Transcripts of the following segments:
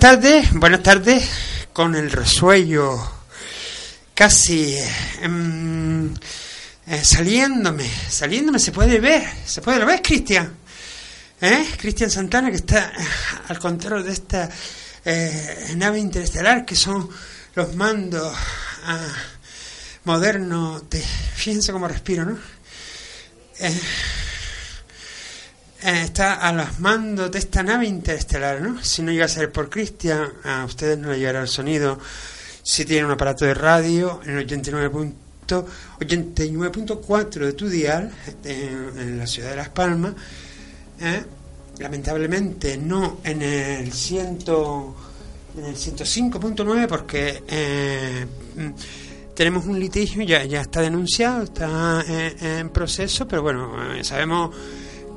tardes, buenas tardes, con el resuello casi eh, saliéndome, saliéndome, se puede ver, se puede, ¿lo ves, Cristian? ¿Eh? Cristian Santana, que está al control de esta eh, nave interestelar, que son los mandos ah, modernos de... Fíjense cómo respiro, ¿no? Eh, eh, está a los mandos de esta nave interestelar, ¿no? Si no llega a ser por Cristian, a ustedes no le llegará el sonido. Si tienen un aparato de radio en el 89.4 89 de tu dial, en, en, la ciudad de Las Palmas, ¿eh? lamentablemente no en el, ciento, en el 105.9 porque eh, tenemos un litigio, ya, ya está denunciado, está en, en proceso, pero bueno, eh, sabemos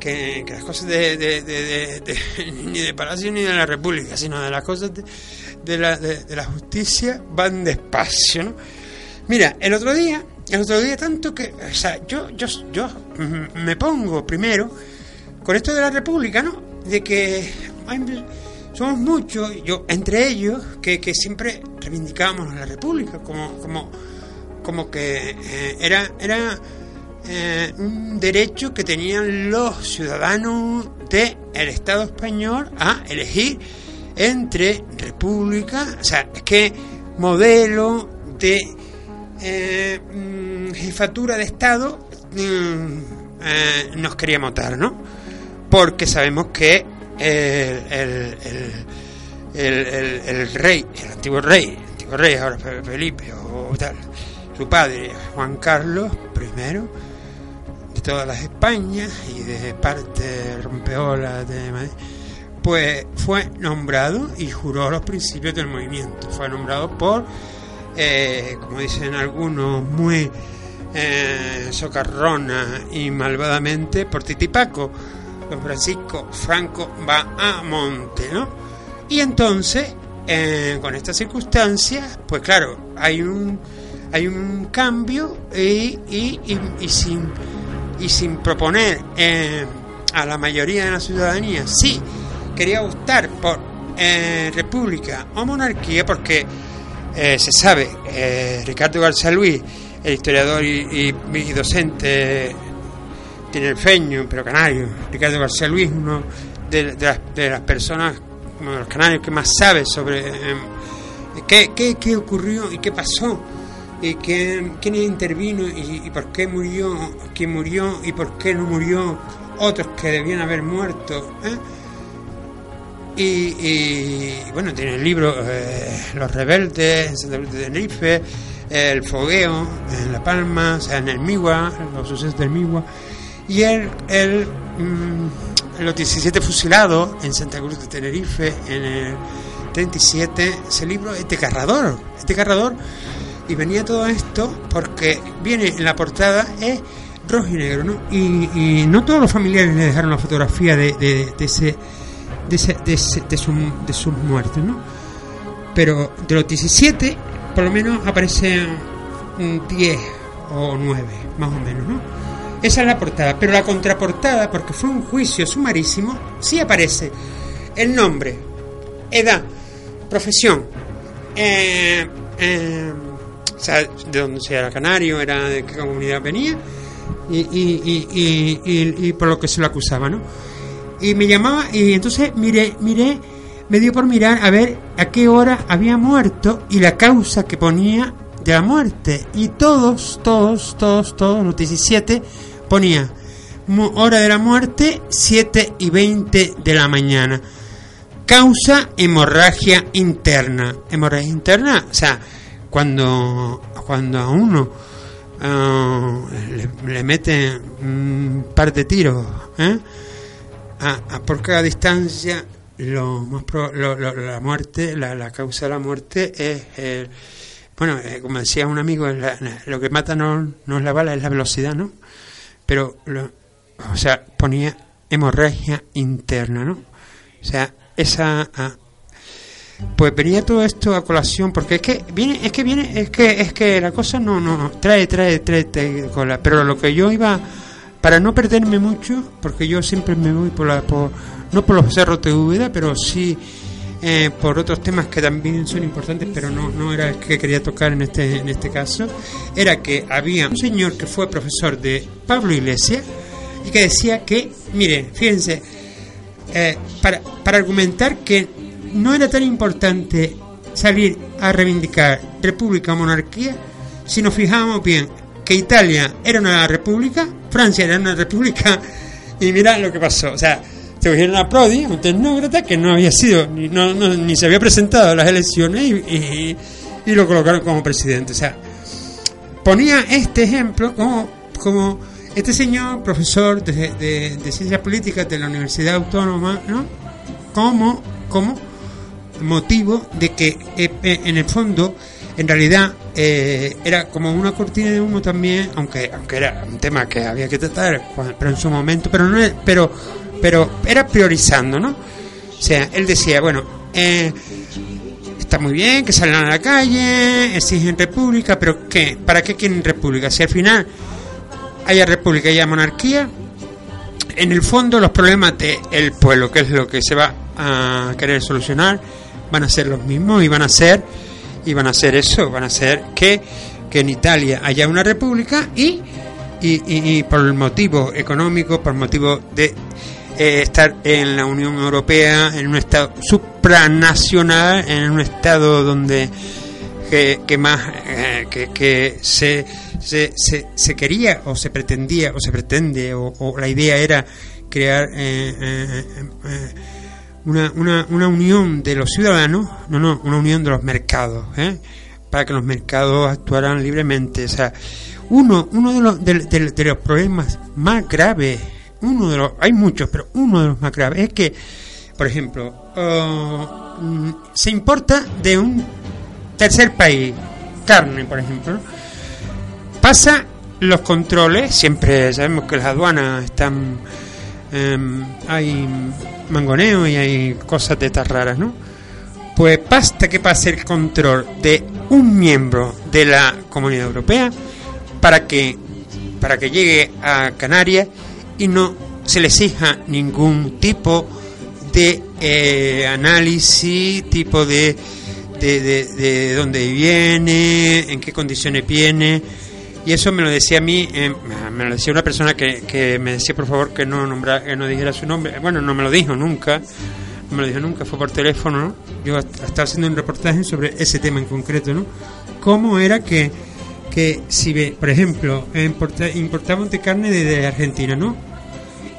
que, las cosas de, ni de Palacio ni de la República, sino de las cosas de, la, la justicia van despacio. ¿no? Mira, el otro día, el otro día tanto que, o sea, yo, yo, yo me pongo primero con esto de la República, ¿no? De que somos muchos, yo entre ellos, que, que siempre reivindicábamos la República como, como, como que eh, era, era eh, un derecho que tenían los ciudadanos del Estado español a elegir entre república, o sea, que modelo de eh, mm, jefatura de Estado mm, eh, nos queríamos dar, ¿no? Porque sabemos que el, el, rey, el antiguo rey, el antiguo rey, ahora Felipe o tal, su padre, Juan Carlos I, de todas las Españas y de parte rompeola de Madrid, pues fue nombrado y juró los principios del movimiento. Fue nombrado por, eh, como dicen algunos, muy eh, socarrona y malvadamente por Titipaco. Don Francisco Franco va a monte, ¿no? Y entonces, eh, con estas circunstancias, pues claro, hay un hay un cambio y, y, y, sin, y sin proponer eh, a la mayoría de la ciudadanía si quería optar por eh, república o monarquía, porque eh, se sabe, Ricardo García Luis, el historiador y, docente tinerfeño, pero canario, Ricardo García Luis, uno de, las, de las personas, uno de los canarios que más sabe sobre qué, qué, qué ocurrió y qué pasó y quién, quién intervino y, por qué murió, quién murió y por qué no murió, otros que debían haber muerto. ¿eh? Y, bueno, tiene el libro eh, Los Rebeldes en Santa Cruz de Tenerife, El Fogueo en La Palma, o sea, en el Migua, los sucesos del Migua, y el, el, mm, los 17 fusilados en Santa Cruz de Tenerife en el 37. Ese libro es desgarrador, es desgarrador y venía todo esto porque viene en la portada, es rojo y negro, ¿no? Y, no todos los familiares le dejaron la fotografía de, de, ese, de, ese, de, de, su, de sus muertes, ¿no? Pero de los 17, por lo menos aparecen 10 o 9, más o menos, ¿no? Esa es la portada, pero la contraportada, porque fue un juicio sumarísimo, sí aparece el nombre, edad, profesión, eh, eh, de donde sea era canario, era de qué comunidad venía y, y, y, y, por lo que se lo acusaba, ¿no? Y me llamaba y entonces miré, miré, me dio por mirar a ver a qué hora había muerto y la causa que ponía de la muerte. Y todos, todos, todos, todos, los 17 ponía hora de la muerte 7 y 20 de la mañana. Causa hemorragia interna. Hemorragia interna, o sea, cuando, cuando a uno eh, le, mete un par de tiros ¿eh? a, por cada distancia, lo más la muerte, la, causa de la muerte es, bueno, eh, como decía un amigo, lo que mata no, no, es la bala, es la velocidad, ¿no? Pero, o sea, ponía hemorragia interna, ¿no? O sea, esa pues venía todo esto a colación porque es que viene es que viene es que es que la cosa no no trae trae trae, cola. Pero lo que yo iba para no perderme mucho porque yo siempre me voy por la por no por los cerros de Úbeda pero sí eh, por otros temas que también son importantes pero no no era el que quería tocar en este en este caso era que había un señor que fue profesor de Pablo Iglesias y que decía que miren fíjense eh, para, para argumentar que no era tan importante salir a reivindicar república o monarquía si nos fijamos bien que Italia era una república, Francia era una república y mirad lo que pasó. O sea, se cogieron a Prodi, un tecnócrata que no había sido, ni, no, ni se había presentado a las elecciones y, y, lo colocaron como presidente. O sea, ponía este ejemplo como, como este señor, profesor de, de, de ciencias políticas de la Universidad Autónoma, ¿no? Como, como motivo de que eh, eh, en el fondo en realidad eh, era como una cortina de humo también aunque aunque era un tema que había que tratar pero en su momento pero no pero pero era priorizando no o sea él decía bueno está muy bien que salgan a la calle exigen república pero qué para qué quieren república si al final haya república y haya monarquía en el fondo los problemas del pueblo que es lo que se va a querer solucionar van a ser los mismos y van a ser y van a ser eso, van a ser que, que en Italia haya una república y, y, por el motivo económico, por motivo de eh, estar en la Unión Europea, en un estado supranacional, en un estado donde que, más eh, que, que se, se, se, quería o se pretendía o se pretende o, la idea era crear eh, una, una, una unión de los ciudadanos, no, no, una unión de los mercados, para que los mercados actuaran libremente. O sea, uno, uno de los, de, los problemas más graves, uno de los, hay muchos, pero uno de los más graves es que, por ejemplo, mm, se importa de un tercer país carne, por ejemplo, pasa los controles, siempre sabemos que las aduanas están, em, hay mangoneo y hay cosas de estas raras, ¿no? Pues basta que pase el control de un miembro de la Comunidad Europea para que, para que llegue a Canarias y no se le exija ningún tipo de eh, análisis, tipo de, de, de, dónde viene, en qué condiciones viene. Y eso me lo decía a mí, eh, me lo decía una persona que, que me decía por favor que no nombra, que no dijera su nombre. Bueno, no me lo dijo nunca, no me lo dijo nunca, fue por teléfono, ¿no? Yo estaba haciendo un reportaje sobre ese tema en concreto, ¿no? Cómo era que que si ve, por ejemplo, importa, importamos de carne desde Argentina, ¿no?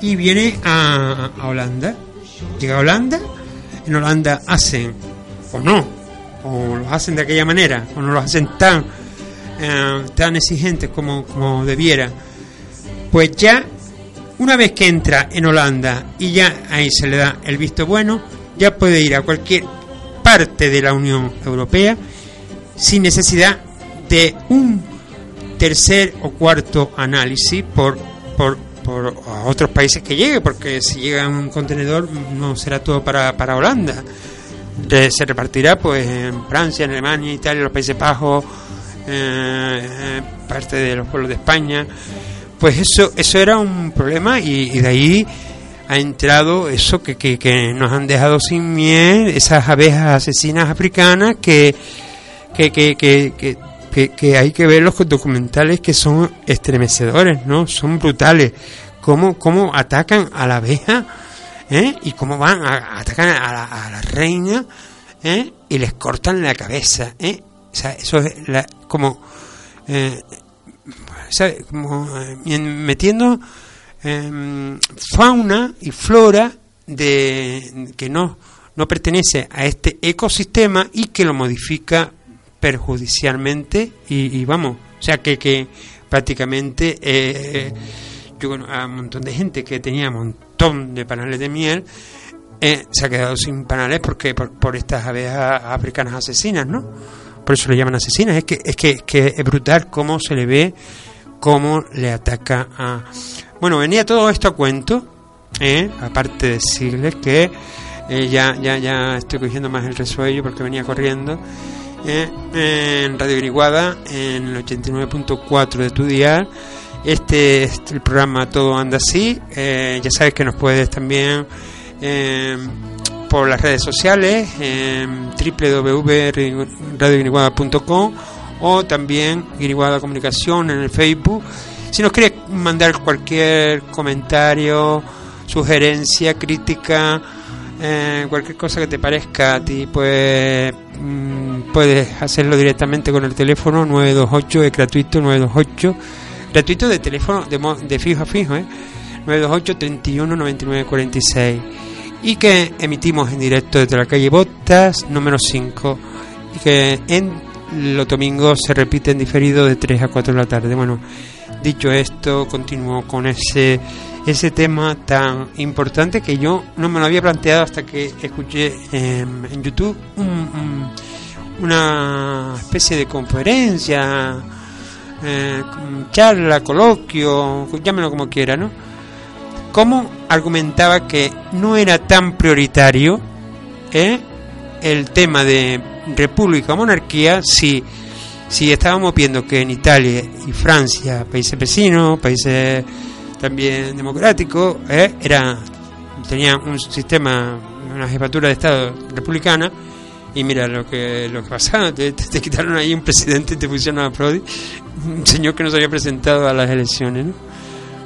Y viene a, Holanda, llega a Holanda, en Holanda hacen, o no, o lo hacen de aquella manera, o no lo hacen tan, eh, tan exigentes como, como debiera, pues ya, una vez que entra en Holanda y ya ahí se le da el visto bueno, ya puede ir a cualquier parte de la Unión Europea sin necesidad de un tercer o cuarto análisis por, por, por otros países que llegue, porque si llega un contenedor no será todo para, para Holanda. se repartirá pues en Francia, en Alemania, Italia, los Países Bajos, eh, eh, parte de los pueblos de España. Pues eso, eso era un problema y, de ahí ha entrado eso que, que, nos han dejado sin miel, esas abejas asesinas africanas que, que, que, hay que ver los documentales que son estremecedores, ¿no? Son brutales. Cómo, cómo atacan a la abeja, ¿eh? Y cómo van, a, atacan a la, a la reina. Y les cortan la cabeza. O sea, eso es como, eh, como eh, metiendo em, fauna y flora de que no no pertenece a este ecosistema y que lo modifica perjudicialmente y, vamos, o sea que, que prácticamente eh, yo a un montón de gente que tenía un montón de panales de miel eh, se ha quedado sin panales porque por, estas abejas africanas asesinas, ¿no? Por eso le llaman asesinas. Es que es que, es brutal cómo se le ve, cómo le ataca a. Bueno, venía todo esto a cuento, ¿eh? aparte de decirles que eh, ya ya ya estoy cogiendo más el resuello porque venía corriendo en Radio Griguada en el 89.4 de tu día. Este es el programa Todo Anda Así. Eh, ya sabes que nos puedes también eh, por las redes sociales en www.radioguiriguada.com o también Griguada Comunicación en el Facebook. Si nos quieres mandar cualquier comentario, sugerencia, crítica, eh, cualquier cosa que te parezca a ti, pues mm, puedes hacerlo directamente con el teléfono 928, es gratuito, 928, gratuito de teléfono de, de fijo a fijo, ¿eh? 928 31 99 46 y que emitimos en directo desde la calle Botas número 5 y que en los domingos se repite en diferido de 3 a 4 de la tarde. Bueno, dicho esto, continúo con ese ese tema tan importante que yo no me lo había planteado hasta que escuché en YouTube una especie de conferencia, eh, charla, coloquio, llámelo como quiera, ¿no? Cómo argumentaba que no era tan prioritario ¿eh? el tema de república o monarquía si, estábamos viendo que en Italia y Francia, países vecinos, países también democrático, ¿eh? era tenía un sistema, una jefatura de Estado republicana, Y mira lo que lo que pasa, te, te, quitaron ahí un presidente y te pusieron a Prodi, un señor que no se había presentado a las elecciones, ¿no?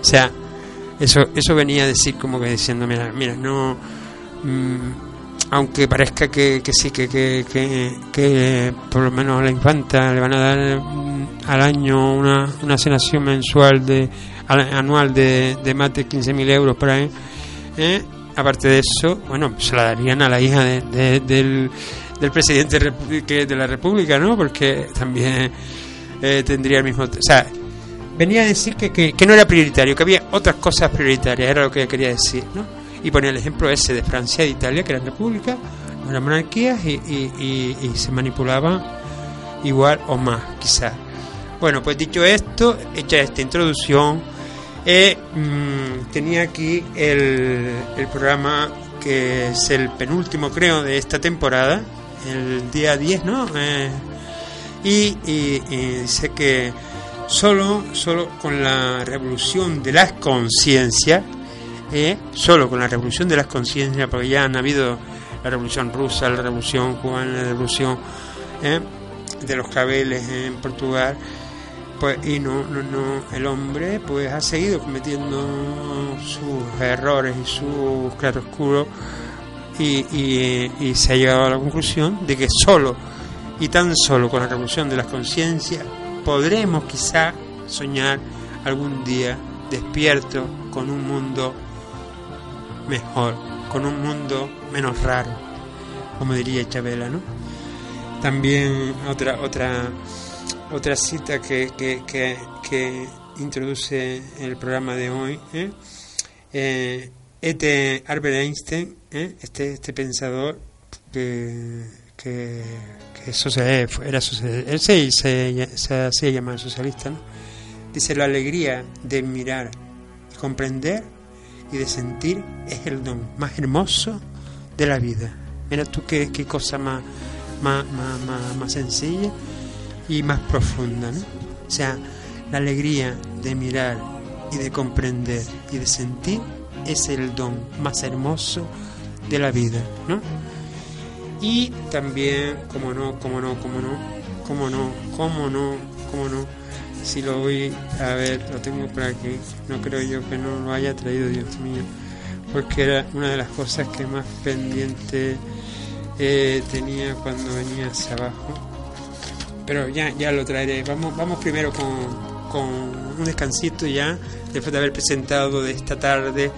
O sea, eso eso venía a decir como que diciendo, mira, mira, no... Mmm, aunque parezca que, que sí, que, que, que, por lo menos a la infanta le van a dar mm, al año una, una asignación mensual de anual de, de más de 15.000 euros por ahí. ¿eh? Aparte de eso, bueno, se la darían a la hija del, del presidente de la República, ¿no? Porque también eh, tendría el mismo... O sea, venía a decir que, que, no era prioritario, que había otras cosas prioritarias, era lo que quería decir, ¿no? y ponía el ejemplo ese de Francia e Italia, que eran repúblicas, no eran monarquías y, y, se manipulaban igual o más, quizás. Bueno, pues dicho esto, hecha esta introducción, eh, mm, tenía aquí el, el programa que es el penúltimo, creo, de esta temporada, el día 10, ¿no? Eh, y, y, dice que solo, solo con la revolución de las conciencias, ¿eh? solo con la revolución de las conciencias, porque ya han habido la revolución rusa, la revolución cubana, la revolución ¿eh? de los cabeles en Portugal, pues y no, no, no, el hombre pues ha seguido cometiendo sus errores y sus claroscuros y, y, y se ha llegado a la conclusión de que solo y tan solo con la revolución de las conciencias podremos quizá soñar algún día despierto con un mundo mejor, con un mundo menos raro, como diría Chabela, ¿no? También otra otra otra cita que, que, que, introduce el programa de hoy, ¿eh? este Albert Einstein, ¿eh? este este pensador que, que, era él se, se, se hacía llamar socialista, ¿no? dice la alegría de mirar comprender y de sentir es el don más hermoso de la vida. Mira tú qué, qué cosa más, más, más, más, sencilla y más profunda, ¿no? O sea, la alegría de mirar y de comprender y de sentir es el don más hermoso de la vida, ¿no? Y también, como no, como no, como no, como no, como no, como no, si lo voy a ver, lo tengo por aquí, no creo yo que no lo haya traído, Dios mío, porque era una de las cosas que más pendiente eh, tenía cuando venía hacia abajo. Pero ya, ya lo traeré. Vamos, vamos primero con, con un descansito ya, después de haber presentado de esta tarde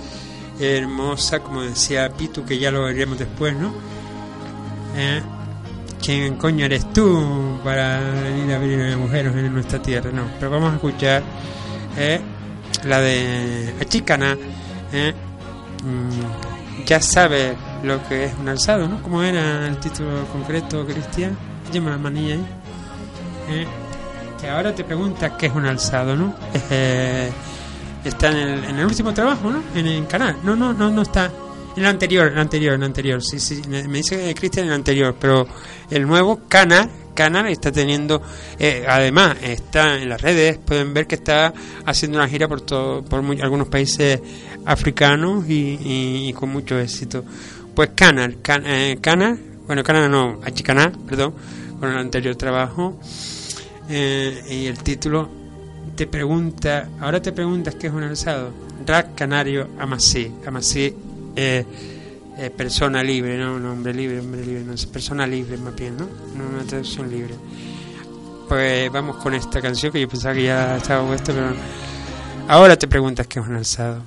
hermosa, como decía Pitu, que ya lo veremos después, ¿no? Eh, ¿quién coño eres tú para venir a abrir agujeros en nuestra tierra? No, pero vamos a escuchar eh, la de Achicana. Eh, mm, ya sabe lo que es un alzado, ¿no? ¿Cómo era el título concreto, Cristian? Llama la manilla ahí. Eh, que ahora te preguntas qué es un alzado, ¿no? Eh, está en el, en el último trabajo, ¿no? En el canal. No, no, no, no está. El anterior, el anterior, el anterior. Sí, sí, me dice Cristian en el anterior, pero el nuevo canal, canal está teniendo, eh, además está en las redes, pueden ver que está haciendo una gira por todo, por algunos países africanos y, con mucho éxito. Pues canal, eh, canal, bueno, canal no, Achicaná, perdón, con el anterior trabajo eh, y el título te pregunta, ahora te preguntas qué es un alzado. Rack Canario Amasí. Amasí eh, eh, persona libre, ¿no? Un hombre libre, hombre libre, no persona libre más bien, ¿no? Una traducción libre. Pues vamos con esta canción que yo pensaba que ya estaba puesta, pero ahora te preguntas qué es un.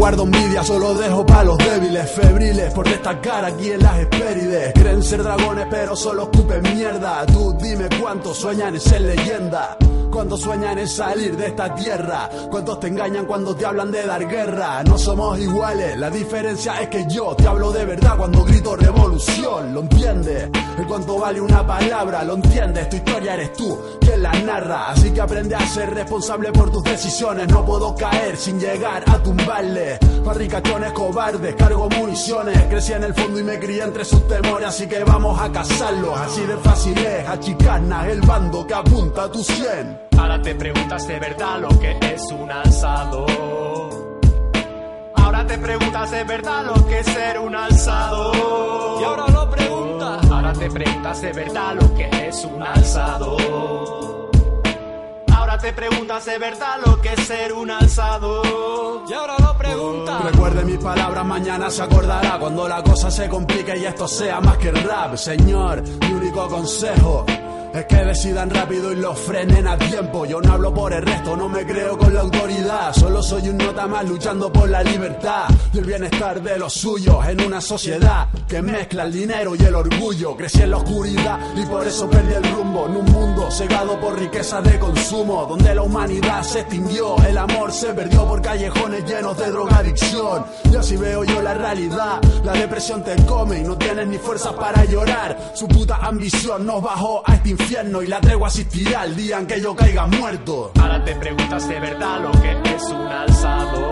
Guardo envidia, solo dejo para los débiles, febriles por destacar aquí en las espérides. Creen ser dragones, pero solo escupen mierda. Tú dime cuántos sueñan en ser leyenda. Cuando sueñan en salir de esta tierra. Cuántos te engañan cuando te hablan de dar guerra. No somos iguales, la diferencia es que yo te hablo de verdad cuando grito revolución. ¿Lo entiendes? En cuanto vale una palabra, lo entiendes. Tu historia eres tú quien la narra. Así que aprende a ser responsable por tus decisiones. No puedo caer sin llegar a tumbarle. Barricachones cobardes, cargo municiones. Crecí en el fondo y me crié entre sus temores. Así que vamos a cazarlos. Así de fácil es achicarnos el bando que apunta a tu cien. Ahora te preguntas de verdad lo que es un alzado. Ahora te preguntas de verdad lo que es ser un alzado. Y ahora lo preguntas. Ahora te preguntas de verdad lo que es un alzado. Ahora te preguntas de verdad lo que es ser un alzado. Y ahora lo preguntas. Recuerde mis palabras, mañana se acordará cuando la cosa se complique y esto sea más que rap. Señor, mi único consejo es que decidan rápido y lo frenen a tiempo. Yo no hablo por el resto, no me creo con la autoridad. Solo soy un nota más luchando por la libertad y el bienestar de los suyos en una sociedad que mezcla el dinero y el orgullo. Crecí en la oscuridad y por eso perdí el rumbo. En un mundo cegado por riqueza de consumo, donde la humanidad se extinguió, el amor se perdió por callejones llenos de drogadicción. Y así veo yo la realidad. La depresión te come y no tienes ni fuerzas para llorar. Su puta ambición nos bajó a este infierno y la tregua asistirá el día en que yo caiga muerto. Ahora te preguntas de verdad lo que es un alzado.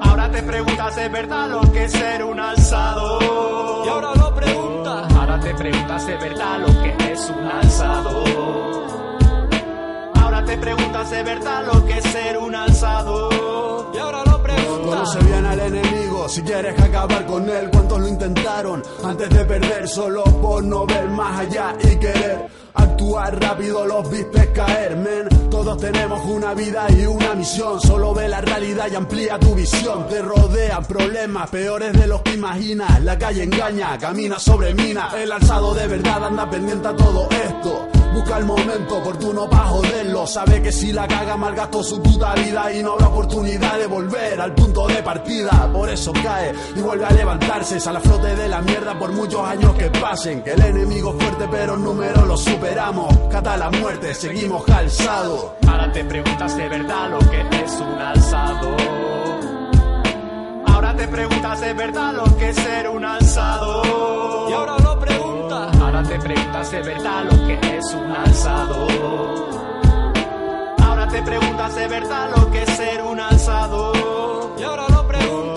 Ahora te preguntas de verdad lo que es ser un alzado. Y ahora lo preguntas. Ahora te preguntas de verdad lo que es un alzado. Ahora te preguntas de verdad lo que es ser un alzado. Y ahora lo Conoce bien al enemigo si quieres acabar con él. ¿Cuántos lo intentaron antes de perder solo por no ver más allá y querer? Actuar rápido los viste caer, men. Todos tenemos una vida y una misión. Solo ve la realidad y amplía tu visión. Te rodean problemas peores de los que imaginas. La calle engaña, camina sobre mina. El alzado de verdad anda pendiente a todo esto. Busca el momento oportuno para joderlo. Sabe que si la caga malgastó su puta vida y no habrá oportunidad de volver al punto de partida. Por eso cae y vuelve a levantarse. Sale a flote de la mierda por muchos años que pasen. Que el enemigo es fuerte, pero en número lo superamos. Cata la muerte, seguimos calzados. Ahora te preguntas de verdad lo que es un alzado. Ahora te preguntas de verdad lo que es ser un alzado. Y ahora te preguntas de verdad lo que es un alzado. Ahora te preguntas de verdad lo que es ser un alzado. Y ahora lo preguntas.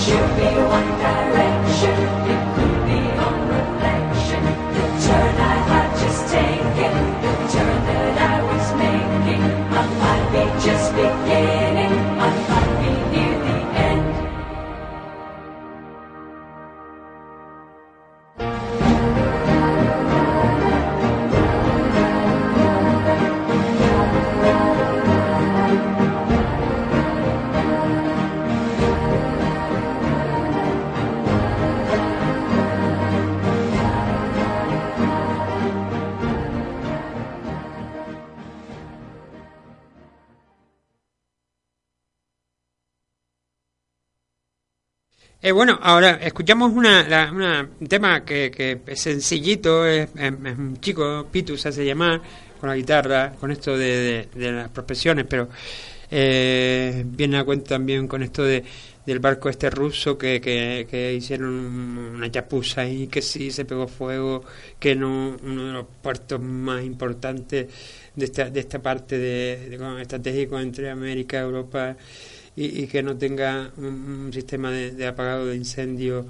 should be wonderful. Eh, bueno, ahora escuchamos una, una- un tema que, que es sencillito, es, un chico, Pitu se hace llamar, con la guitarra, con esto de, de- las profesiones, pero eh, viene a cuenta también con esto de del barco este ruso que, que, que hicieron una chapuza ahí, que sí se pegó fuego, que no uno de los puertos más importantes de esta, de esta parte de, estratégico entre América, Europa y, y que no tenga un, sistema de, de apagado de incendio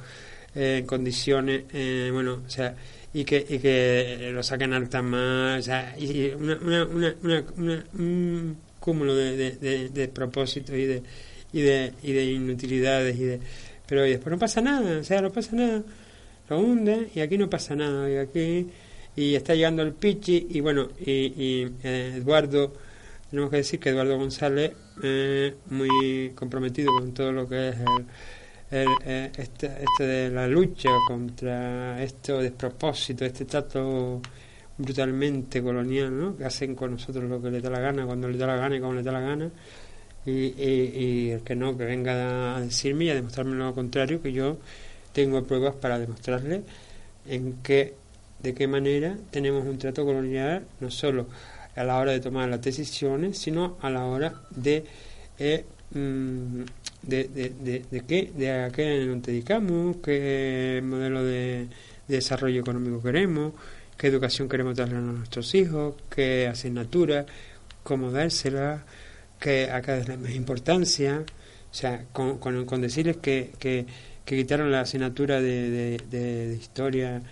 eh, en condiciones, eh, bueno, o sea, y que, y que lo saquen alta mar, o sea, y una, una, una, un cúmulo de, de propósitos y de, y de y de inutilidades y de pero y después no pasa nada, o sea, no pasa nada, lo hunde y aquí no pasa nada, y aquí y está llegando el Pichi y bueno, y, y eh, Eduardo tenemos que decir que Eduardo González eh, muy comprometido con todo lo que es el, el, eh, este, este de la lucha contra este despropósito, este trato brutalmente colonial, ¿no? que hacen con nosotros lo que le da la gana, cuando le da la gana y como le da la gana, y, y, el que no, que venga a decirme y a demostrarme lo contrario, que yo tengo pruebas para demostrarle en qué, de qué manera tenemos un trato colonial, no solo a la hora de tomar las decisiones, sino a la hora de eh, mm, de, de, qué, de a qué nos dedicamos, qué modelo de, de desarrollo económico queremos, qué educación queremos darle a nuestros hijos, qué asignatura, cómo dársela, qué a cada vez más importancia, o sea, con, con, decirles que, que, que quitaron la asignatura de historia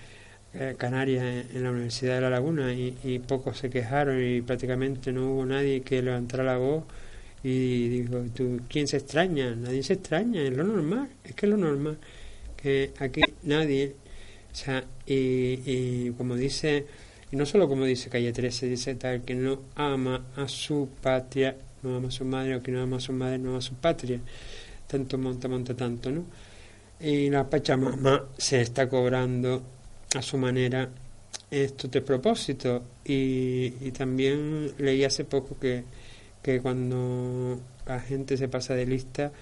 eh, canaria en, la Universidad de La Laguna y, y pocos se quejaron y prácticamente no hubo nadie que levantara la voz y dijo, ¿tú, ¿quién se extraña? Nadie se extraña, es lo normal, es que es lo normal, que aquí nadie, o sea, y, y como dice, y no solo como dice Calle 13, dice tal, que no ama a su patria, no ama a su madre, o que no ama a su madre, no ama a su patria, tanto monta, monta tanto, ¿no? Y la Pachamama se está cobrando a su manera estos de propósito. Y, y también leí hace poco que, que cuando la gente se pasa de lista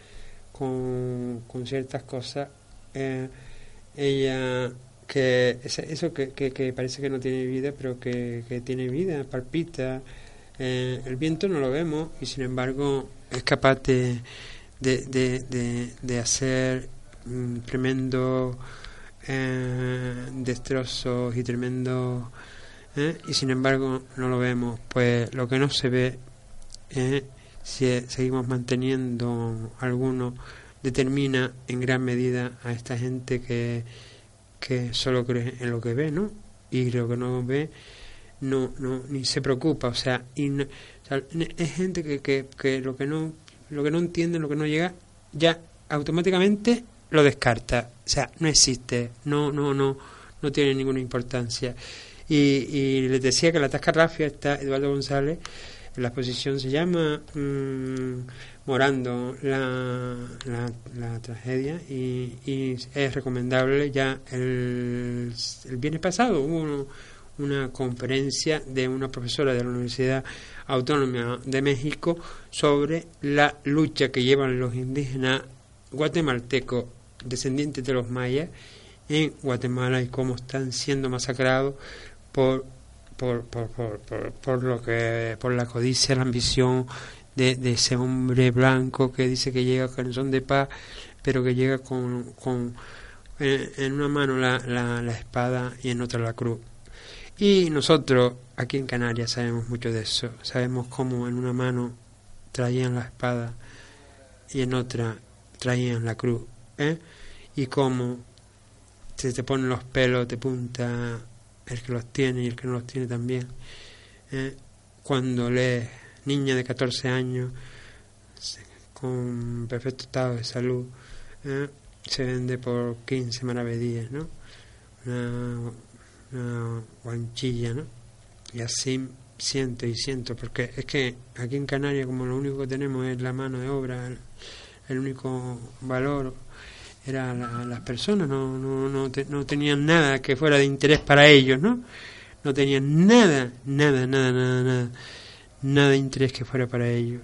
con, con ciertas cosas eh, ella que eso que, que, que parece que no tiene vida pero que, que tiene vida palpita eh, el viento no lo vemos y sin embargo es capaz de, de, de, de, de hacer mm, tremendo eh, destrozos y tremendo ¿eh? y sin embargo no lo vemos. Pues lo que no se ve si seguimos manteniendo alguno determina en gran medida a esta gente que, que solo cree en lo que ve no y lo que no ve no no ni se preocupa. O sea, y es gente que, que, que lo que no lo que no entiende lo que no llega ya automáticamente lo descarta. O sea no existe no no no no tiene ninguna importancia. Y, y les decía que la tasca rafia está Eduardo González la exposición se llama mm, Morando la, la, tragedia y, y es recomendable ya el, el viernes pasado hubo una conferencia de una profesora de la Universidad Autónoma de México sobre la lucha que llevan los indígenas guatemaltecos descendientes de los mayas en Guatemala y cómo están siendo masacrados por por, por, por, por, lo que por la codicia, la ambición de, ese hombre blanco que dice que llega con son de paz, pero que llega con, con en, en una mano la, la, la espada y en otra la cruz. Y nosotros aquí en Canarias sabemos mucho de eso, sabemos cómo en una mano traían la espada y en otra traían la cruz, ¿eh? y cómo se te ponen los pelos de punta el que los tiene y el que no los tiene también. ¿eh? Cuando lees niña de 14 años con perfecto estado de salud, ¿eh? se vende por 15 maravedíes, ¿no? Una, una guanchilla, ¿no? Y así siento y siento, porque es que aquí en Canarias como lo único que tenemos es la mano de obra, el, único valor era la- las personas, no, no, no, te- no tenían nada que fuera de interés para ellos, ¿no? No tenían nada, nada, nada, nada, nada, nada de interés que fuera para ellos.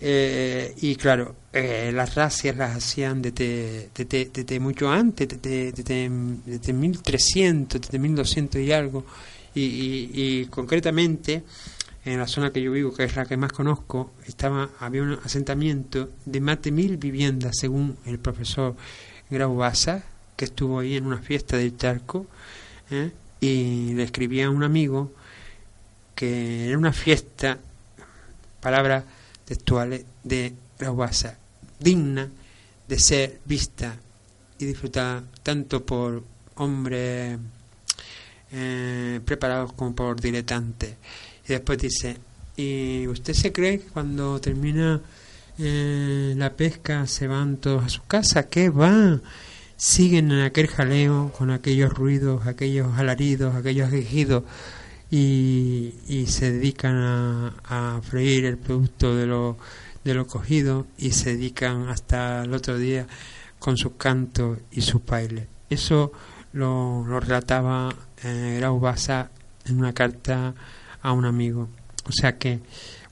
Eh, y claro, eh, las racias las hacían desde mucho antes, desde, desde, desde 1300, desde 1200 y algo. Y, y, y concretamente, en la zona que yo vivo, que es la que más conozco, estaba había un asentamiento de más de mil viviendas, según el profesor Grau Baza, que estuvo ahí en una fiesta del Charco, ¿eh? y le escribía a un amigo que era una fiesta, palabras textuales de Grau Baza, digna de ser vista y disfrutada tanto por hombres eh, preparados como por diletantes. Y después dice, ¿y usted se cree que cuando termina eh, la pesca se van todos a su casa? ¿Qué va? Siguen en aquel jaleo con aquellos ruidos, aquellos alaridos, aquellos quejidos y, y se dedican a, freír el producto de lo, de lo cogido y se dedican hasta el otro día con sus cantos y sus bailes. Eso lo, lo relataba eh, Grau Basa en una carta a un amigo. O sea que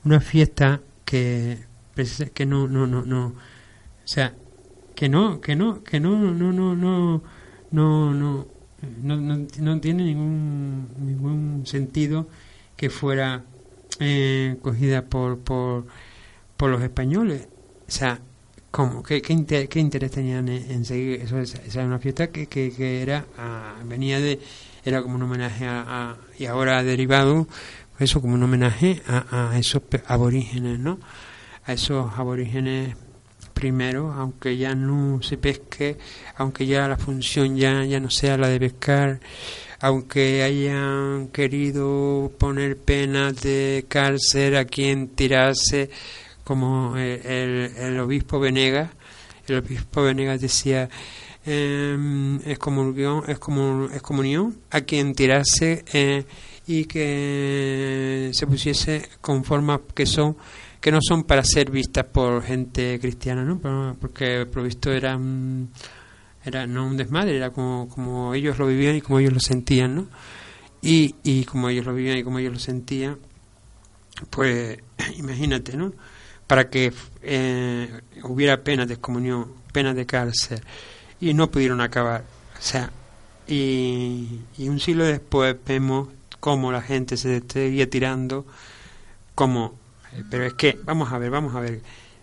una fiesta que que no no no no o sea que no que no que no no no no no no no, no, no tiene ningún ningún sentido que fuera eh, cogida por por por los españoles o sea ¿Cómo? ¿Qué, qué, inter, qué interés tenían en, seguir eso? Esa, esa era una fiesta que, que, que era ah, venía de era como un homenaje a, a y ahora derivado eso como un homenaje a, a esos aborígenes, ¿no? A esos aborígenes primero, aunque ya no se pesque, aunque ya la función ya, ya no sea la de pescar, aunque hayan querido poner penas de cárcel a quien tirase, como el, el, el obispo Venegas, el obispo Venegas decía, eh, excomun- excomunión a quien tirase eh, y que se pusiese con formas que son que no son para ser vistas por gente cristiana, ¿no? Porque provisto era un- era no un desmadre, era como, como ellos lo vivían y como ellos lo sentían, ¿no? Y, y como ellos lo vivían y como ellos lo sentían, pues imagínate, ¿no? Para que eh, hubiera penas de excomunión, penas de cárcel, y no pudieron acabar. O sea, y, y un siglo después vemos cómo la gente se seguía tirando, como, eh, pero es que, vamos a ver, vamos a ver,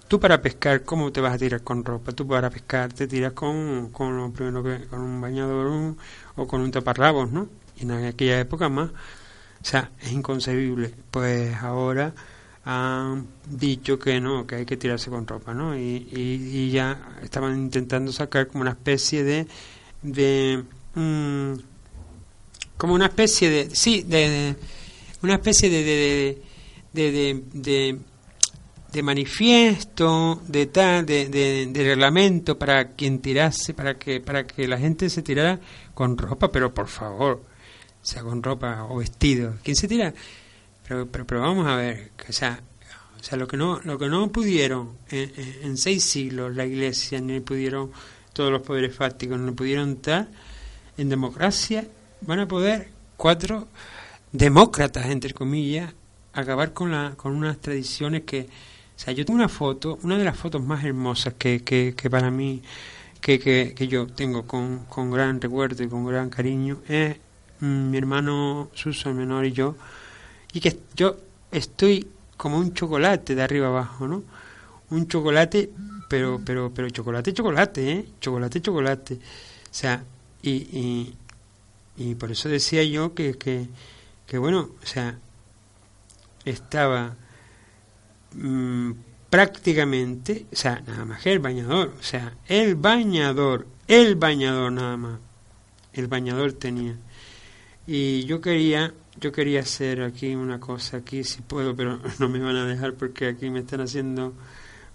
tú para pescar, ¿cómo te vas a tirar con ropa? Tú para pescar te tiras con, con lo primero que, con un bañador o con un taparrabos, ¿no? Y en aquella época más, o sea, es inconcebible. Pues ahora han dicho que no, que hay que tirarse con ropa, ¿no? Y, y, ya estaban intentando sacar como una especie de, de mm, como una especie de, sí, de, una especie de, de, de, de, manifiesto, de tal, de, de, reglamento para quien tirase, para que, para que la gente se tirara con ropa, pero por favor, sea, con ropa o vestido. ¿Quién se tira? Pero, pero, pero vamos a ver, o sea, o sea, lo que no, lo que no pudieron en seis siglos la Iglesia ni pudieron todos los poderes fácticos, no pudieron dar en democracia, van a poder cuatro demócratas entre comillas acabar con la, con unas tradiciones que, o sea, yo tengo una foto, una de las fotos más hermosas que, que, que para mí que, que, que yo tengo con, con gran recuerdo y con gran cariño es mm, mi hermano Suso el menor y yo y que yo estoy como un chocolate de arriba abajo, ¿no? Un chocolate, pero pero pero chocolate chocolate, ¿eh? Chocolate chocolate. O sea, y, y, por eso decía yo que, que, que bueno, o sea, estaba mm, prácticamente, o sea, nada más que el bañador, o sea, el bañador, el bañador nada más, el bañador tenía. Y yo quería, yo quería hacer aquí una cosa aquí si puedo, pero no me van a dejar porque aquí me están haciendo,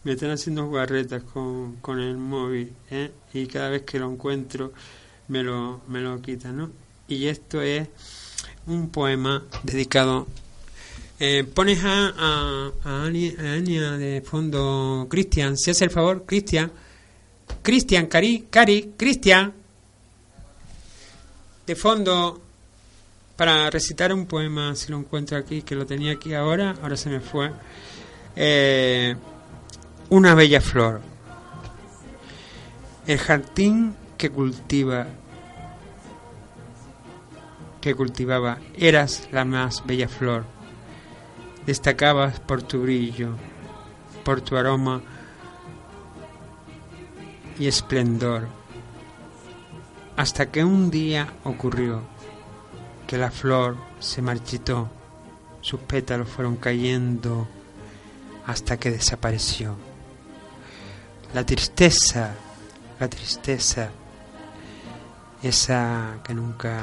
me están haciendo jugarretas con, con el móvil, ¿eh? y cada vez que lo encuentro me lo, me lo quitan, ¿no? Y esto es un poema dedicado eh, pones a, a, a, a Ania de fondo, Cristian, si hace el favor, Cristian, Cristian, Cari, Cari, Cristian, de fondo para recitar un poema, si lo encuentro aquí, que lo tenía aquí ahora, ahora se me fue. Eh, una bella flor. El jardín que cultiva que cultivaba eras la más bella flor. Destacabas por tu brillo, por tu aroma y esplendor. Hasta que un día ocurrió que la flor se marchitó, sus pétalos fueron cayendo hasta que desapareció. La tristeza, la tristeza, esa que nunca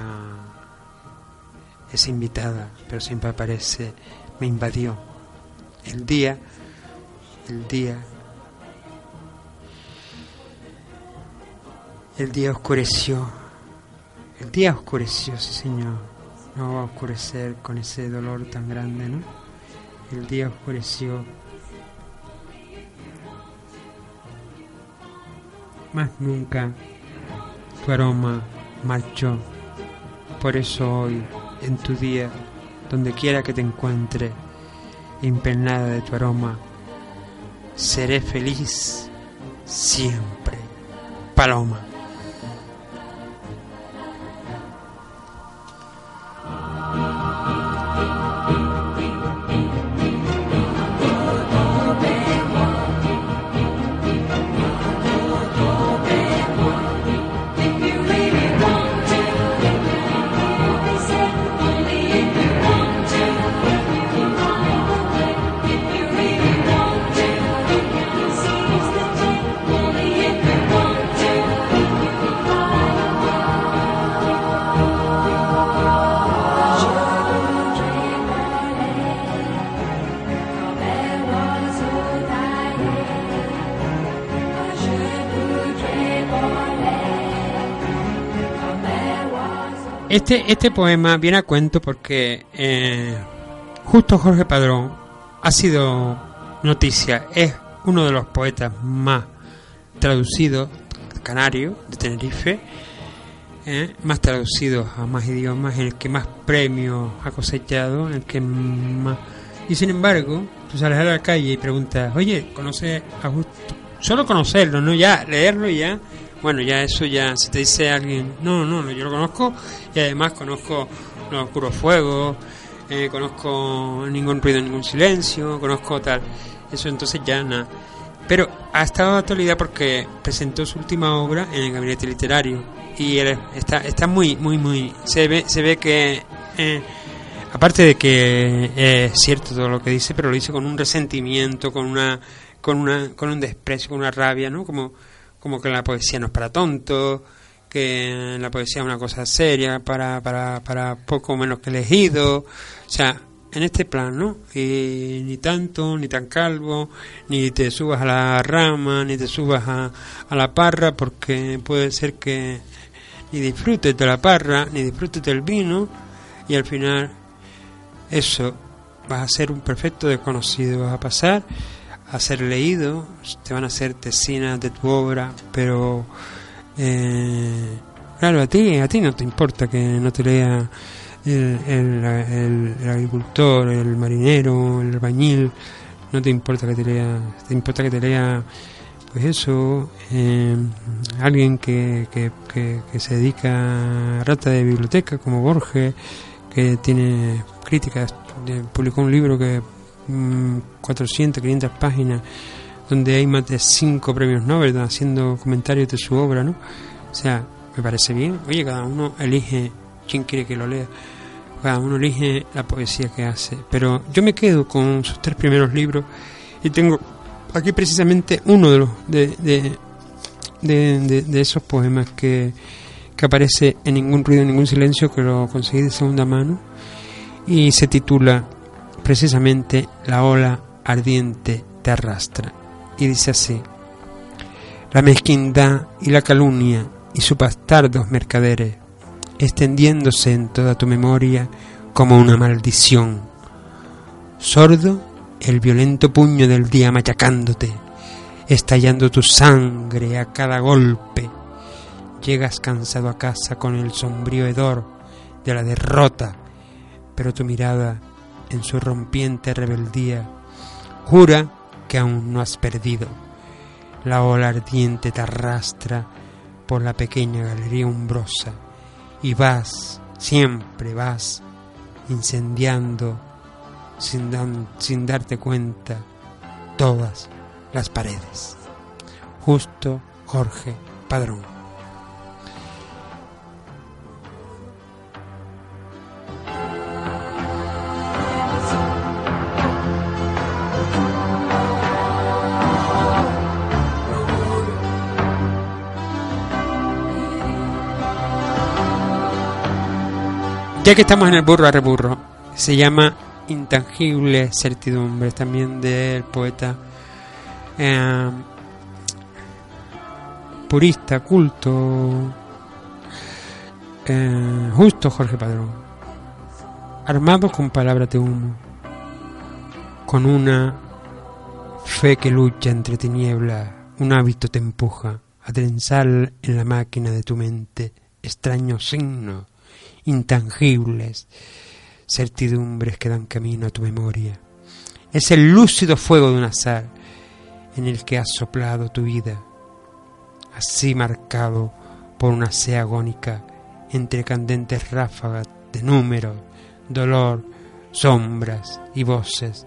es invitada, pero siempre aparece, me invadió. El día, el día, el día oscureció. El día oscureció, sí señor. No va a oscurecer con ese dolor tan grande, ¿no? El día oscureció. Más nunca tu aroma marchó. Por eso hoy, en tu día, donde quiera que te encuentre, impregnada de tu aroma, seré feliz siempre. Paloma. Este, este poema viene a cuento porque eh, justo Jorge Padrón ha sido noticia, es uno de los poetas más traducidos, canario, de Tenerife, eh, más traducidos a más idiomas, el que más premios ha cosechado, el que más... Y sin embargo, tú sales a la calle y preguntas, oye, ¿conoces a Justo? Solo conocerlo, no ya leerlo y ya bueno, ya eso ya, si te dice alguien, no, no, no, yo lo conozco y además conozco Los Oscuros Fuegos, eh, conozco Ningún Ruido, Ningún Silencio, conozco tal, eso entonces ya nada. Pero ha estado de actualidad porque presentó su última obra en el gabinete literario y él está, está muy, muy, muy, se ve, se ve que, eh, aparte de que es cierto todo lo que dice, pero lo dice con un resentimiento, con una, con una, con un desprecio, con una rabia, ¿no? Como, como que la poesía no es para tontos, que la poesía es una cosa seria para, para, para poco menos que elegido, o sea, en este plan, ¿no? Y ni tanto, ni tan calvo, ni te subas a la rama, ni te subas a, a la parra, porque puede ser que ni disfrutes de la parra, ni disfrutes del vino, y al final eso vas a ser un perfecto desconocido, vas a pasar a ser leído, te van a hacer tesinas de tu obra, pero eh, claro, a ti, a ti no te importa que no te lea el, el, el, agricultor, el marinero, el albañil, no te importa que te lea, te importa que te lea, pues eso, eh, alguien que, que, que, que se dedica a rata de biblioteca como Borges, que tiene críticas, publicó un libro que 400, 500 páginas donde hay más de 5 premios Nobel haciendo comentarios de su obra, ¿no? O sea, me parece bien. Oye, cada uno elige quién quiere que lo lea. Cada uno elige la poesía que hace. Pero yo me quedo con sus tres primeros libros y tengo aquí precisamente uno de los de, esos poemas que, que aparece en Ningún ruido, ningún silencio, que lo conseguí de segunda mano y se titula precisamente la ola ardiente te arrastra. Y dice así, la mezquindad y la calumnia y sus bastardos mercaderes, extendiéndose en toda tu memoria como una maldición. Sordo el violento puño del día machacándote, estallando tu sangre a cada golpe. Llegas cansado a casa con el sombrío hedor de la derrota, pero tu mirada en su rompiente rebeldía, jura que aún no has perdido. La ola ardiente te arrastra por la pequeña galería umbrosa y vas, siempre vas, incendiando sin, sin darte cuenta todas las paredes. Justo Jorge Padrón. Que estamos en el burro a reburro, se llama Intangible Certidumbre, también del poeta eh, purista, culto, eh, justo Jorge Padrón. Armado con palabras de humo, con una fe que lucha entre tinieblas, un hábito te empuja a trenzar en la máquina de tu mente extraños signos intangibles, certidumbres que dan camino a tu memoria. Es el lúcido fuego de un azar en el que has soplado tu vida, así marcado por una sea agónica entre candentes ráfagas de números, dolor, sombras y voces.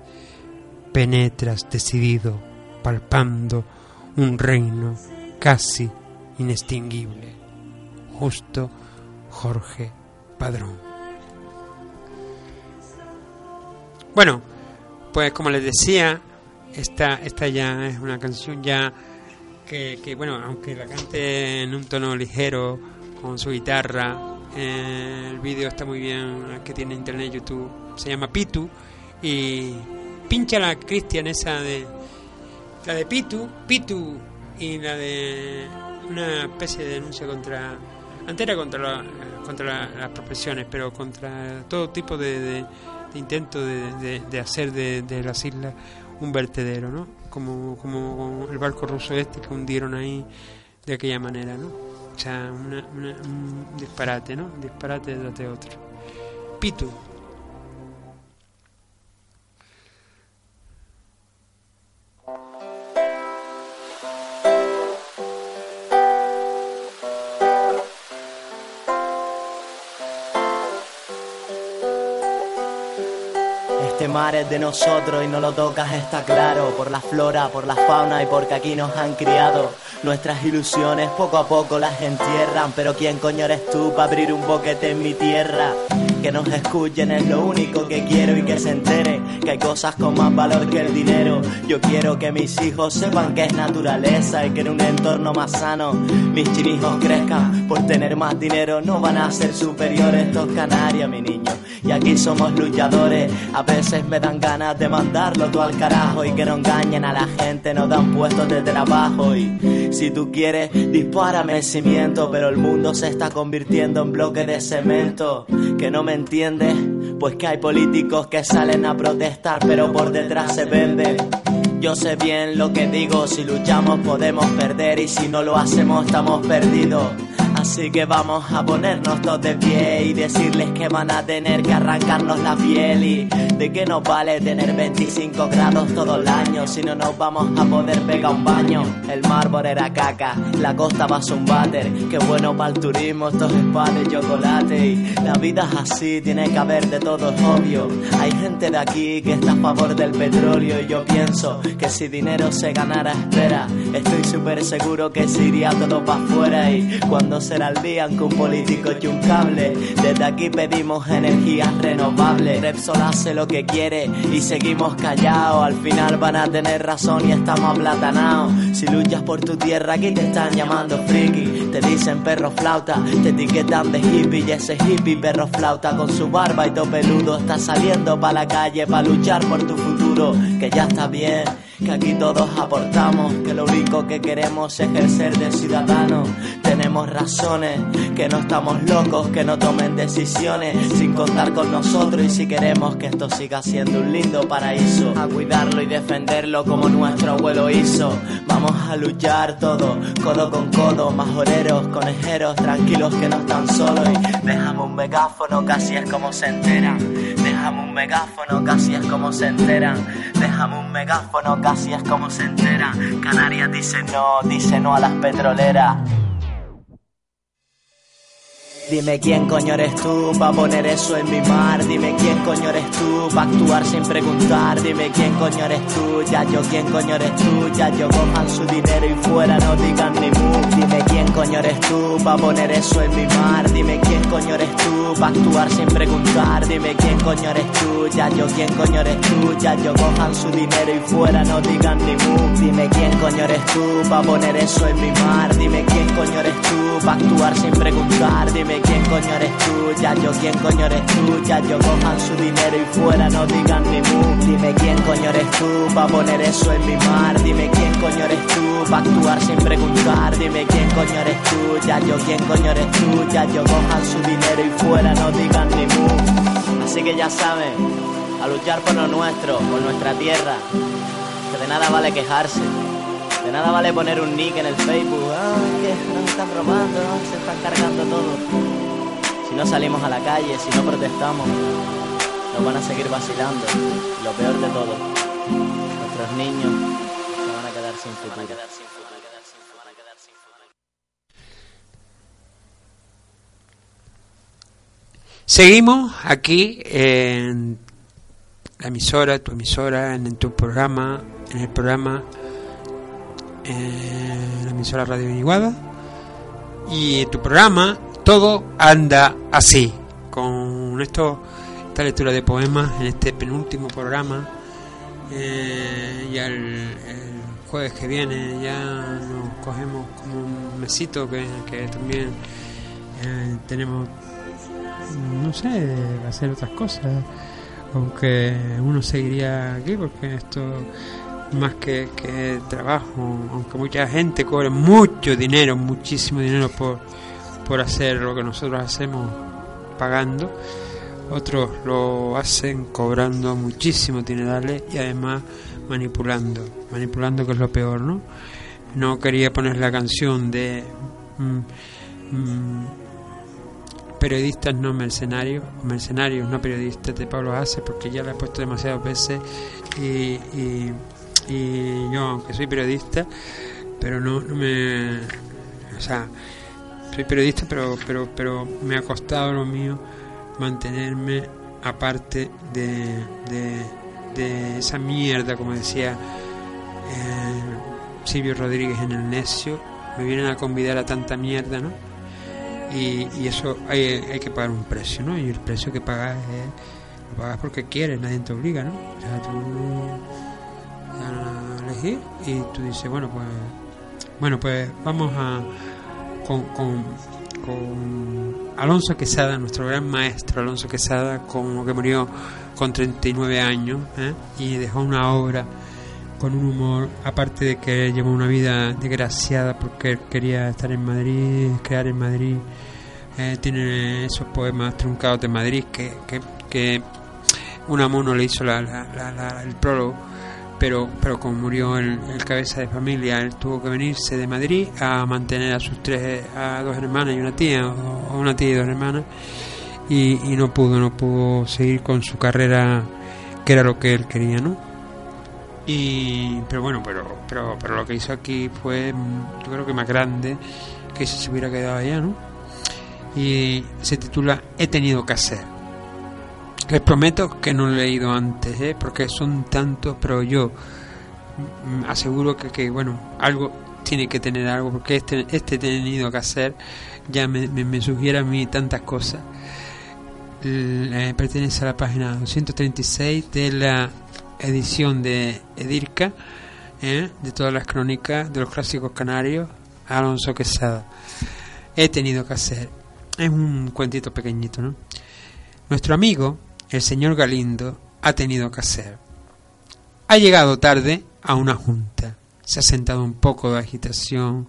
Penetras decidido, palpando un reino casi inextinguible. Justo Jorge Padrón. Bueno, pues como les decía, esta, esta ya es una canción ya que, bueno, aunque la cante en un tono ligero, con su guitarra, eh, el vídeo está muy bien, que tiene internet YouTube, se llama Pitu, y pincha la Cristian esa de, la de Pitu, Pitu, y la de una especie de denuncia contra, antes era contra, la- contra la- las profesiones, pero contra todo tipo de, intento de, de- hacer de, las islas un vertedero, ¿no? Como, como el barco ruso este que hundieron ahí de aquella manera, ¿no? O sea, una- una- un disparate, ¿no? Un disparate de otro. Pitu. Este mar es de nosotros y no lo tocas, está claro. Por la flora, por la fauna y porque aquí nos han criado. Nuestras ilusiones poco a poco las entierran. Pero ¿quién coño eres tú para abrir un boquete en mi tierra? Que nos escuchen es lo único que quiero y que se entere que hay cosas con más valor que el dinero. Yo quiero que mis hijos sepan que es naturaleza y que en un entorno más sano mis chinijos crezcan. Por tener más dinero no van a ser superiores estos canarios, mi niño. Y aquí somos luchadores. A veces me dan ganas de mandarlo todo al carajo y que no engañen a la gente, nos dan puestos de trabajo. Y si tú quieres, dispárame el cimiento, pero el mundo se está convirtiendo en bloque de cemento. Que no me entiendes, pues que hay políticos que salen a protestar, pero por detrás se venden. Yo sé bien lo que digo, si luchamos podemos perder y si no lo hacemos estamos perdidos. Así que vamos a ponernos todos de pie y decirles que van a tener que arrancarnos la piel y de qué nos vale tener 25 grados todo el año si no nos vamos a poder pegar un baño. El mármol era caca, la costa va un váter, qué bueno para el turismo estos spas de chocolate y la vida es así, tiene que haber de todo es obvio. Hay gente de aquí que está a favor del petróleo y yo pienso que si dinero se ganara espera, estoy súper seguro que se iría todo para afuera y cuando será el día que un político eche un cable, desde aquí pedimos energías renovables. Repsol hace lo que quiere y seguimos callados, al final van a tener razón y estamos aplatanados. Si luchas por tu tierra aquí te están llamando friki, te dicen perro flauta, te etiquetan de hippie y ese hippie perro flauta. Con su barba y todo peludo está saliendo pa' la calle pa' luchar por tu futuro, que ya está bien, que aquí todos aportamos, que lo único que queremos es ejercer de ciudadanos. Tenemos razones, que no estamos locos, que no tomen decisiones. Sin contar con nosotros y si queremos que esto siga siendo un lindo paraíso, a cuidarlo y defenderlo como nuestro abuelo hizo. Vamos a luchar todo, codo con codo, conejeros, tranquilos que no están solos y dejamos un megáfono, casi es como se enteran. Déjame un megáfono, casi es como se enteran. Déjame un megáfono, casi es como se enteran. Canarias dice no, dice no a las petroleras. Dime quién coño eres tú pa' poner eso en mi mar. Dime quién coño eres tú pa' actuar sin preguntar. Dime quién coño eres tú, ya yo quién coño eres tú. Ya yo cojan su dinero y fuera no digan ni mu. Dime quién coño eres tú pa' poner eso en mi mar. Dime quién coño eres tú pa' actuar sin preguntar. Dime quién coño eres tú, ya yo quién coño eres tú. Ya yo cojan su dinero y fuera no digan ni mu. Dime quién coño eres tú pa' poner eso en mi mar. Dime coño eres tú pa' actuar sin preguntar. Dime quién coño eres tú, ya yo quién coño eres tú, ya yo cojan su dinero y fuera no digan ni mu. Dime quién coño eres tú pa' poner eso en mi mar. Dime quién coño eres tú pa' actuar sin preguntar. Dime quién coño eres tú, ya yo quién coño eres tú, ya yo cojan su dinero y fuera no digan ni mu. Así que ya saben, a luchar por lo nuestro, por nuestra tierra, que de nada vale quejarse. Nada vale poner un nick en el Facebook. Ay, que nos están robando, se están cargando todo. Si no salimos a la calle, si no protestamos, nos van a seguir vacilando. Lo peor de todo, nuestros niños se van a quedar sin futuro. Seguimos aquí en la emisora, tu emisora, en tu programa, en el programa, en la emisora Radio Viniguada. Y tu programa todo anda así, con esto, esta lectura de poemas en este penúltimo programa. Eh, el, el jueves que viene ya nos cogemos como un mesito que, que también eh, tenemos no sé, hacer otras cosas. Aunque uno seguiría aquí porque esto más que, que trabajo, aunque mucha gente cobre mucho dinero, muchísimo dinero por, por hacer lo que nosotros hacemos pagando, otros lo hacen cobrando muchísimo dinerales y además manipulando, manipulando que es lo peor, ¿no? No quería poner la canción de... mm, mm, periodistas no mercenarios, mercenarios no periodistas de Pablo Hace, porque ya la he puesto demasiadas veces y, y yo, aunque soy periodista, pero no, no me. O sea, soy periodista, pero, pero, pero me ha costado lo mío mantenerme aparte de, de, esa mierda, como decía eh, Silvio Rodríguez en El Necio. Me vienen a convidar a tanta mierda, ¿no? y, y eso hay, hay que pagar un precio, ¿no? Y el precio que pagas es, lo pagas porque quieres, nadie te obliga, ¿no? O sea, tú y tú dices, bueno, pues, bueno, pues vamos a con, con, con Alonso Quesada, nuestro gran maestro Alonso Quesada, como que murió con 39 años ¿eh? y dejó una obra con un humor, aparte de que llevó una vida desgraciada porque quería estar en Madrid, crear en Madrid, eh, tiene esos poemas truncados de Madrid que, que, que Unamuno le hizo la- la- la- el prólogo, pero, pero como murió el, cabeza de familia, él tuvo que venirse de Madrid a mantener a sus tres, a dos hermanas y una tía, o, una tía y dos hermanas, y, y no pudo, no pudo seguir con su carrera que era lo que él quería, ¿no? Y, pero bueno, pero, pero, pero lo que hizo aquí fue, yo creo que más grande que si se hubiera quedado allá, ¿no? Y se titula He tenido que hacer. Les prometo que no lo he leído antes, ¿eh? porque son tantos, pero yo mm, aseguro que, que, bueno, algo tiene que tener algo, porque este, este tenido que hacer ya me, me, me a mí tantas cosas. Pertenece a la página 236 de la edición de Edirca, ¿eh? de todas las crónicas de los clásicos canarios, Alonso Quesada. He tenido que hacer. Es un cuentito pequeñito, ¿no? Nuestro amigo, el señor Galindo, ha tenido que hacer. Ha llegado tarde a una junta. Se ha sentado un poco de agitación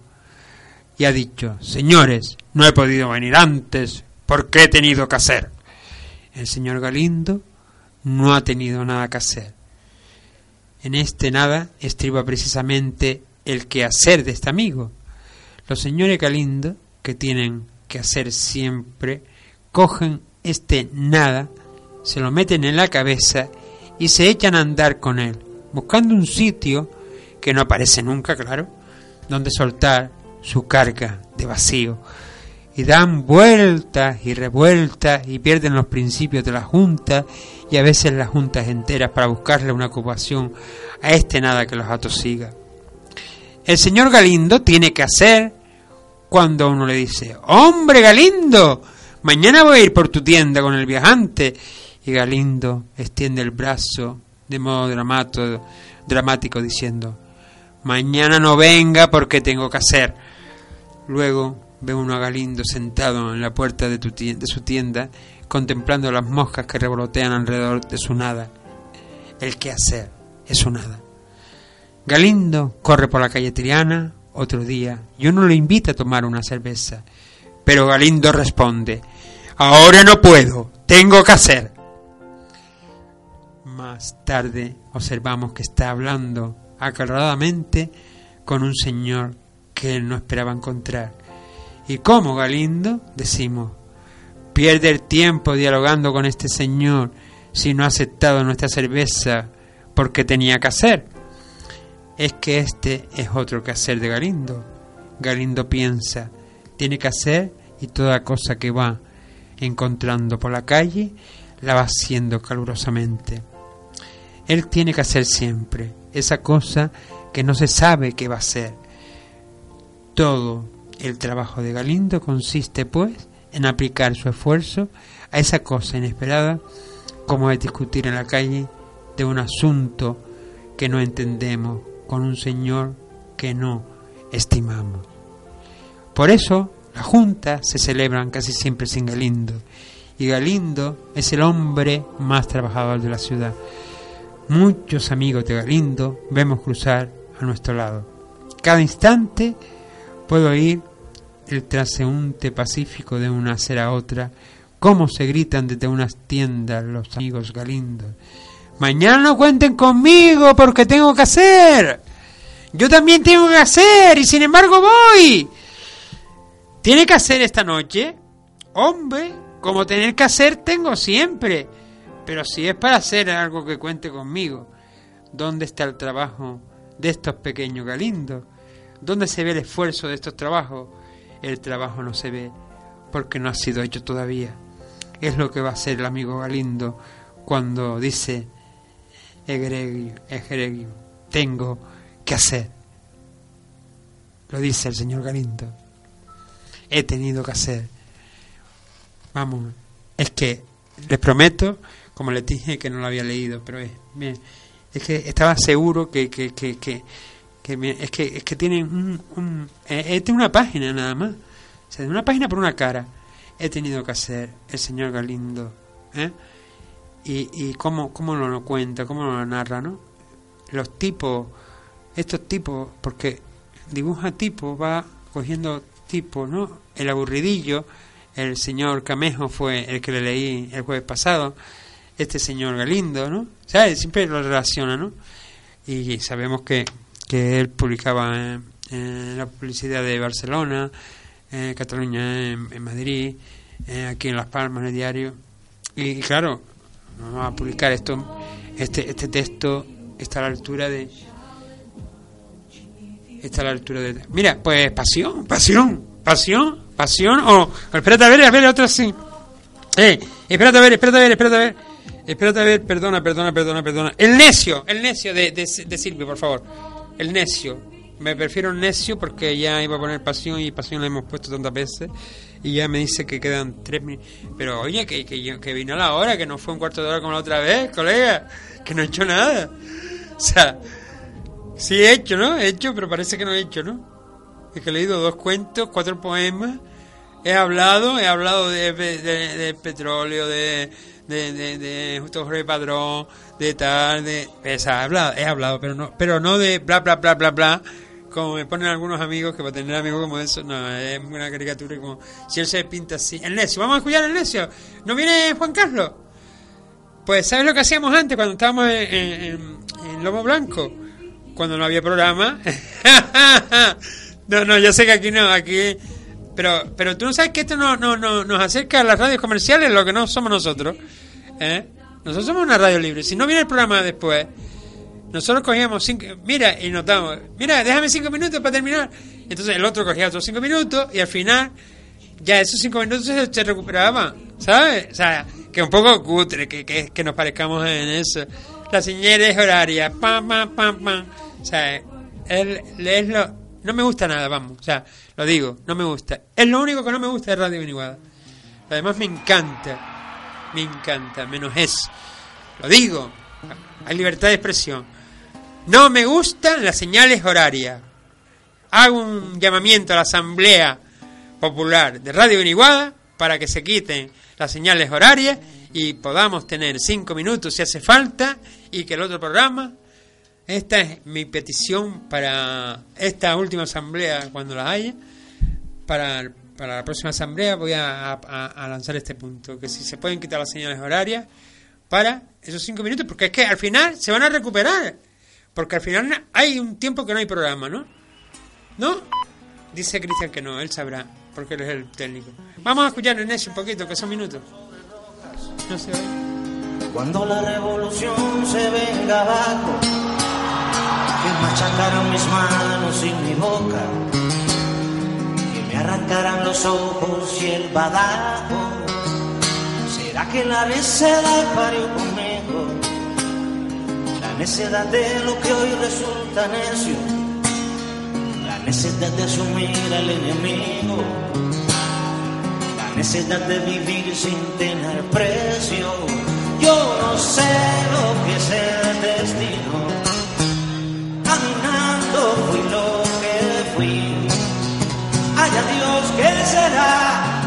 y ha dicho, señores, no he podido venir antes porque he tenido que hacer. El señor Galindo no ha tenido nada que hacer. En este nada estriba precisamente el quehacer de este amigo. Los señores Galindo, que tienen que hacer siempre, cogen este nada se lo meten en la cabeza y se echan a andar con él, buscando un sitio que no aparece nunca, claro, donde soltar su carga de vacío. Y dan vueltas y revueltas y pierden los principios de la Junta y a veces las juntas enteras para buscarle una ocupación a este nada que los atosiga. El señor Galindo tiene que hacer cuando uno le dice, hombre Galindo, mañana voy a ir por tu tienda con el viajante. Y Galindo extiende el brazo de modo dramático diciendo, mañana no venga porque tengo que hacer. Luego ve uno a Galindo sentado en la puerta de, de su tienda, contemplando las moscas que revolotean alrededor de su nada. El que hacer es su nada. Galindo corre por la calle Triana otro día y uno lo invita a tomar una cerveza. Pero Galindo responde, ahora no puedo, tengo que hacer. Más tarde observamos que está hablando acaloradamente con un señor que él no esperaba encontrar. ¿Y cómo, Galindo? decimos. Pierde el tiempo dialogando con este señor si no ha aceptado nuestra cerveza porque tenía que hacer. Es que este es otro que hacer de Galindo. Galindo piensa, tiene que hacer y toda cosa que va encontrando por la calle la va haciendo calurosamente. Él tiene que hacer siempre esa cosa que no se sabe qué va a hacer. Todo el trabajo de Galindo consiste, pues, en aplicar su esfuerzo a esa cosa inesperada como es discutir en la calle de un asunto que no entendemos con un señor que no estimamos. Por eso las juntas se celebran casi siempre sin Galindo y Galindo es el hombre más trabajador de la ciudad. Muchos amigos de Galindo vemos cruzar a nuestro lado. Cada instante puedo oír el transeúnte pacífico de una acera a otra, cómo se gritan desde unas tiendas los amigos Galindo. Mañana no cuenten conmigo porque tengo que hacer. Yo también tengo que hacer y sin embargo voy. ¿Tiene que hacer esta noche? Hombre, como tener que hacer tengo siempre. Pero si es para hacer algo que cuente conmigo, ¿dónde está el trabajo de estos pequeños galindos? ¿Dónde se ve el esfuerzo de estos trabajos? El trabajo no se ve porque no ha sido hecho todavía. Es lo que va a hacer el amigo Galindo cuando dice egregio, tengo que hacer. Lo dice el señor Galindo. He tenido que hacer. Vamos, es que les prometo, como les dije que no lo había leído, pero es, bien, es que estaba seguro que, que, que, que, que es que es que tienen un, tiene una página nada más. O sea, una página por una cara. He tenido que hacer el señor Galindo. ¿eh? Y, y cómo, cómo lo cuenta, cómo lo narra, ¿no? Los tipos, estos tipos, porque dibuja tipos, va cogiendo tipos, ¿no? El aburridillo, el señor Camejo fue el que le leí el jueves pasado, este señor Galindo, ¿no? ¿Sabes? Siempre lo relaciona, ¿no? Y sabemos que, que él publicaba en, la publicidad de Barcelona, en Cataluña, en, Madrid, eh, aquí en Las Palmas, en el diario. Y, claro, vamos a publicar esto, este, este texto está a la altura de... Está a la altura de... Mira, pues pasión, pasión, pasión, pasión, o... espérate a ver, a ver, otra sí. Eh, espérate a ver, espérate a ver, espérate a ver. Espérate a ver, perdona, perdona, perdona, perdona. El necio, el necio de, de, de Silvio, por favor. El necio. Me prefiero necio porque ya iba a poner pasión y pasión la hemos puesto tantas veces. Y ya me dice que quedan tres minutos. Pero oye, que, que, vino la hora, que no fue un cuarto de hora como la otra vez, colega. Que no he hecho nada. O sea, sí he hecho, ¿no? He hecho, pero parece que no he hecho, ¿no? Es que he leído dos cuentos, cuatro poemas. He hablado, he hablado de, de, de- petróleo, de, de, de, de Justo Jorge Padrón, de tal, de... Sea, he hablado, he hablado, pero no, pero no de bla, bla, bla, bla, bla, como me ponen algunos amigos, que para tener amigos como eso, no, es una caricatura como si él se pinta así. El necio, vamos a escuchar el necio. ¿No viene Juan Carlos? Pues, ¿sabes lo que hacíamos antes cuando estábamos en- en Lomo Blanco? Cuando no había programa. no, no, yo sé que aquí no, aquí... Pero, pero tú no sabes que esto no, no, no, nos acerca a las radios comerciales, lo que no somos nosotros. ¿eh? Nosotros somos una radio libre. Si no viene el programa después, nosotros cogíamos cinco, mira, y notamos, mira, déjame cinco minutos para terminar. Entonces el otro cogía otros cinco minutos y al final ya esos cinco minutos se, recuperaban, ¿sabes? O sea, que un poco cutre, que, que, que nos parezcamos en eso. Las señales horarias, pam, pam, pam, pam. O sea, él, es lo, no me gusta nada, vamos. O sea, lo digo, no me gusta. Es lo único que no me gusta de Radio Beniguada. Además me encanta, me encanta, menos eso. Lo digo, hay libertad de expresión. No me gustan las señales horarias. Hago un llamamiento a la Asamblea Popular de Radio Beniguada para que se quiten las señales horarias y podamos tener cinco minutos si hace falta y que el otro programa. Esta es mi petición para esta última asamblea cuando la haya. Para, para la próxima asamblea voy a, lanzar este punto, que si se pueden quitar las señales horarias para esos cinco minutos, porque es que al final se van a recuperar. Porque al final hay un tiempo que no hay programa, ¿no? ¿No? Dice Cristian que no, él sabrá, porque él es el técnico. Vamos a escuchar en ese un poquito, que son minutos. Cuando la revolución se venga abajo, que machacaran mis manos y mi boca, que me arrancaran los ojos y el badajo. ¿Será que la necedad parió conmigo? La necedad de lo que hoy resulta necio, la necedad de asumir al enemigo. La necesidad de vivir sin tener precio. Yo no sé lo que es el destino.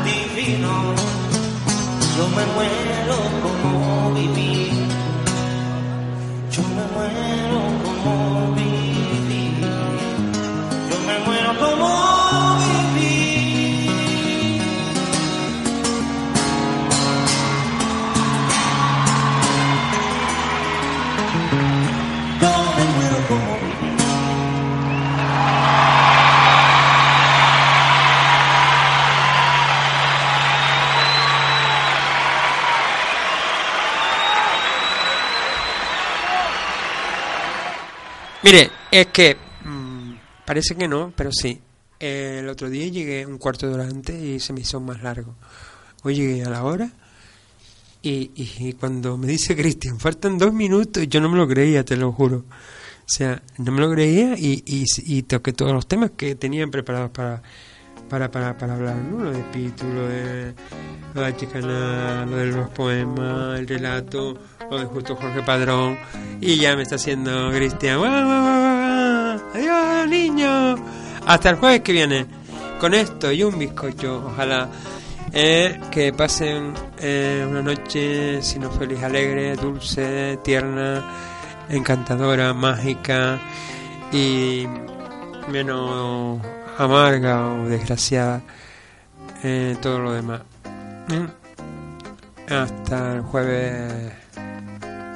Divino. Yo me muero como viví. Mire, es que mm, parece que no, pero sí. El otro día llegué un cuarto de hora antes y se me hizo más largo. Hoy llegué a la hora y, cuando me dice Cristian, faltan dos minutos, yo no me lo creía, te lo juro. O sea, no me lo creía y, y, y toqué todos los temas que tenían preparados para, para, para, hablar, ¿no? Lo de Pitu, lo de, lo de Chicana, lo de los poemas, el relato, Justo Jorge Padrón. Y ya me está haciendo Cristian. ¡Adiós, niño! Hasta el jueves que viene. Con esto y un bizcocho, ojalá. Eh, que pasen eh, una noche, si no feliz, alegre, dulce, tierna, encantadora, mágica y menos amarga o desgraciada eh, todo lo demás. Mm. Hasta el jueves